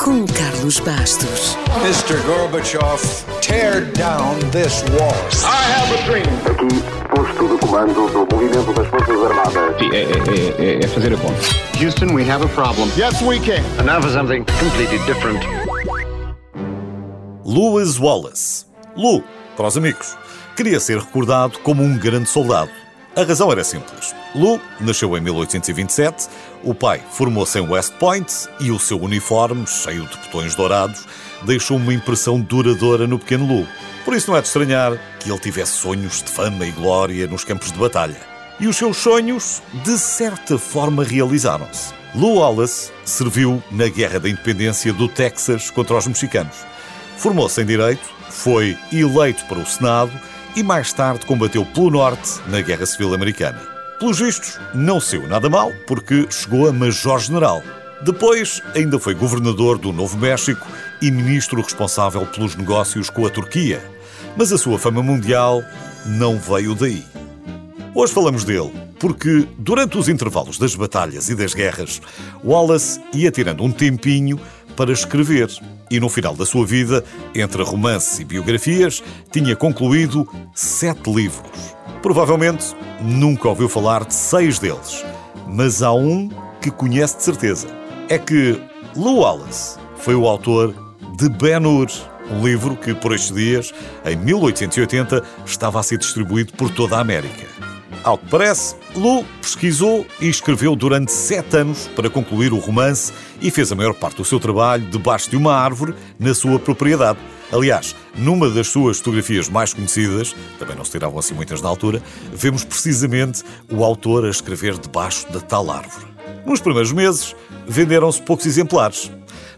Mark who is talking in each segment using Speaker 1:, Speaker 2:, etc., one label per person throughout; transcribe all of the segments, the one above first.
Speaker 1: com Carlos Bastos.
Speaker 2: Mr. Gorbachev, tear down this wall.
Speaker 3: I have a dream.
Speaker 4: Aqui, posto de comando do movimento das Forças Armadas.
Speaker 5: Sim, é, é, é, é fazer a conta.
Speaker 6: Houston, we have a problem.
Speaker 3: Yes, we can.
Speaker 4: And now for something completely different.
Speaker 7: Lewis Wallace. Lou, para os amigos, queria ser recordado como um grande soldado. A razão era simples. Lou nasceu em 1827, o pai formou-se em West Point e o seu uniforme, cheio de botões dourados, deixou uma impressão duradoura no pequeno Lou. Por isso não é de estranhar que ele tivesse sonhos de fama e glória nos campos de batalha. E os seus sonhos, de certa forma, realizaram-se. Lou Wallace serviu na Guerra da Independência do Texas contra os mexicanos. Formou-se em Direito, foi eleito para o Senado e mais tarde combateu pelo Norte na Guerra Civil Americana. Pelos vistos, não saiu nada mal, porque chegou a Major-General. Depois, ainda foi governador do Novo México e ministro responsável pelos negócios com a Turquia. Mas a sua fama mundial não veio daí. Hoje falamos dele porque, durante os intervalos das batalhas e das guerras, Wallace ia tirando um tempinho para escrever e, no final da sua vida, entre romances e biografias, tinha concluído sete livros. Provavelmente nunca ouviu falar de seis deles, mas há um que conhece de certeza. É que Lou Wallace foi o autor de Ben-Hur, um livro que, por estes dias, em 1880, estava a ser distribuído por toda a América. Ao que parece, Lou pesquisou e escreveu durante sete anos para concluir o romance e fez a maior parte do seu trabalho debaixo de uma árvore na sua propriedade. Aliás, numa das suas fotografias mais conhecidas, também não se tiravam assim muitas na altura, vemos precisamente o autor a escrever debaixo da tal árvore. Nos primeiros meses, venderam-se poucos exemplares,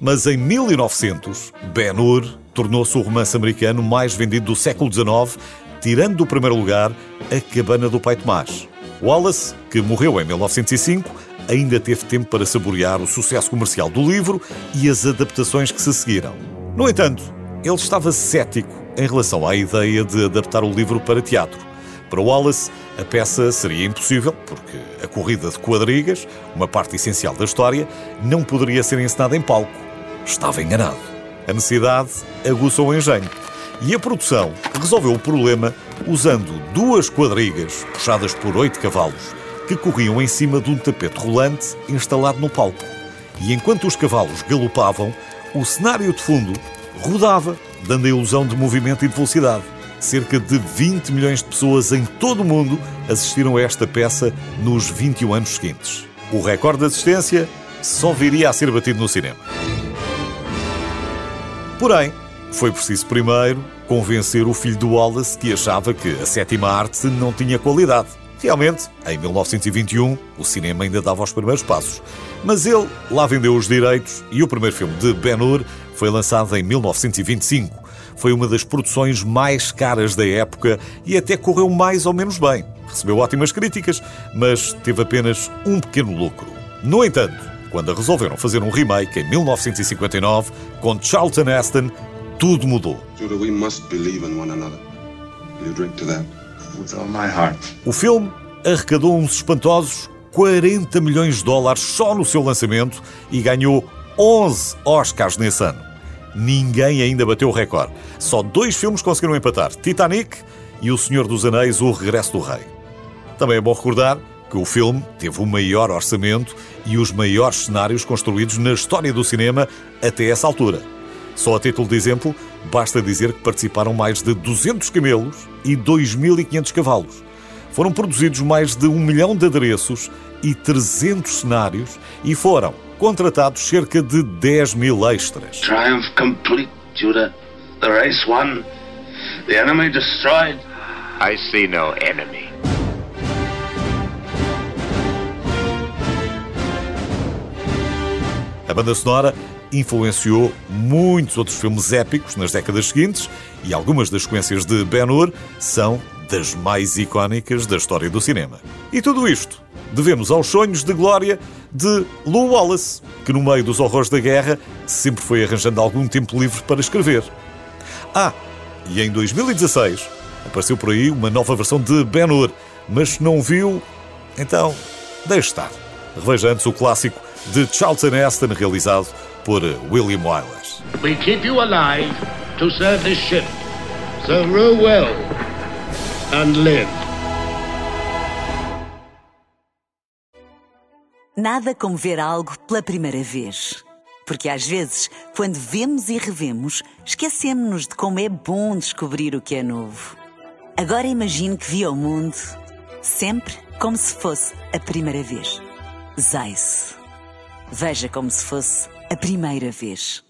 Speaker 7: mas em 1900, Ben-Hur tornou-se o romance americano mais vendido do século XIX, tirando do primeiro lugar A Cabana do Pai Tomás. Wallace, que morreu em 1905, ainda teve tempo para saborear o sucesso comercial do livro e as adaptações que se seguiram. No entanto, ele estava cético em relação à ideia de adaptar o livro para teatro. Para Wallace, a peça seria impossível, porque a corrida de quadrigas, uma parte essencial da história, não poderia ser encenada em palco. Estava enganado. A necessidade aguçou o engenho e a produção resolveu o problema usando duas quadrigas puxadas por oito cavalos que corriam em cima de um tapete rolante instalado no palco. E enquanto os cavalos galopavam, o cenário de fundo rodava, dando a ilusão de movimento e de velocidade. Cerca de 20 milhões de pessoas em todo o mundo assistiram a esta peça nos 21 anos seguintes. O recorde de assistência só viria a ser batido no cinema. Porém, foi preciso primeiro convencer o filho do Wallace que achava que a sétima arte não tinha qualidade. Realmente, em 1921, o cinema ainda dava os primeiros passos. Mas ele lá vendeu os direitos e o primeiro filme de Ben-Hur foi lançado em 1925. Foi uma das produções mais caras da época e até correu mais ou menos bem. Recebeu ótimas críticas, mas teve apenas um pequeno lucro. No entanto, quando resolveram fazer um remake em 1959 com Charlton Heston, tudo mudou.
Speaker 8: Judah, we must believe in one another. You drink to that?
Speaker 6: With all my heart.
Speaker 7: O filme arrecadou uns espantosos 40 milhões de dólares só no seu lançamento e ganhou 11 Oscars nesse ano. Ninguém ainda bateu o recorde. Só dois filmes conseguiram empatar: Titanic e O Senhor dos Anéis, O Regresso do Rei. Também é bom recordar que o filme teve o maior orçamento e os maiores cenários construídos na história do cinema até essa altura. Só a título de exemplo, basta dizer que participaram mais de 200 camelos e 2.500 cavalos. Foram produzidos mais de um milhão de adereços e 300 cenários e foram contratados cerca de 10 mil extras.
Speaker 9: Triumph complete, Judah. The race won. The enemy destroyed.
Speaker 6: I see no enemy.
Speaker 7: A banda sonora influenciou muitos outros filmes épicos nas décadas seguintes e algumas das sequências de Ben-Hur são das mais icónicas da história do cinema. E tudo isto devemos aos sonhos de glória de Lou Wallace, que no meio dos horrores da guerra sempre foi arranjando algum tempo livre para escrever. Ah, e em 2016 apareceu por aí uma nova versão de Ben-Hur, mas se não viu, então deixe estar. Reveja antes o clássico de Charlton Heston, realizado por William Wyler.
Speaker 10: We keep you alive to serve this ship. So row well and live.
Speaker 11: Nada como ver algo pela primeira vez. Porque às vezes, quando vemos e revemos, esquecemos-nos de como é bom descobrir o que é novo. Agora imagine que viu o mundo sempre como se fosse a primeira vez. Zais. Veja como se fosse a primeira vez.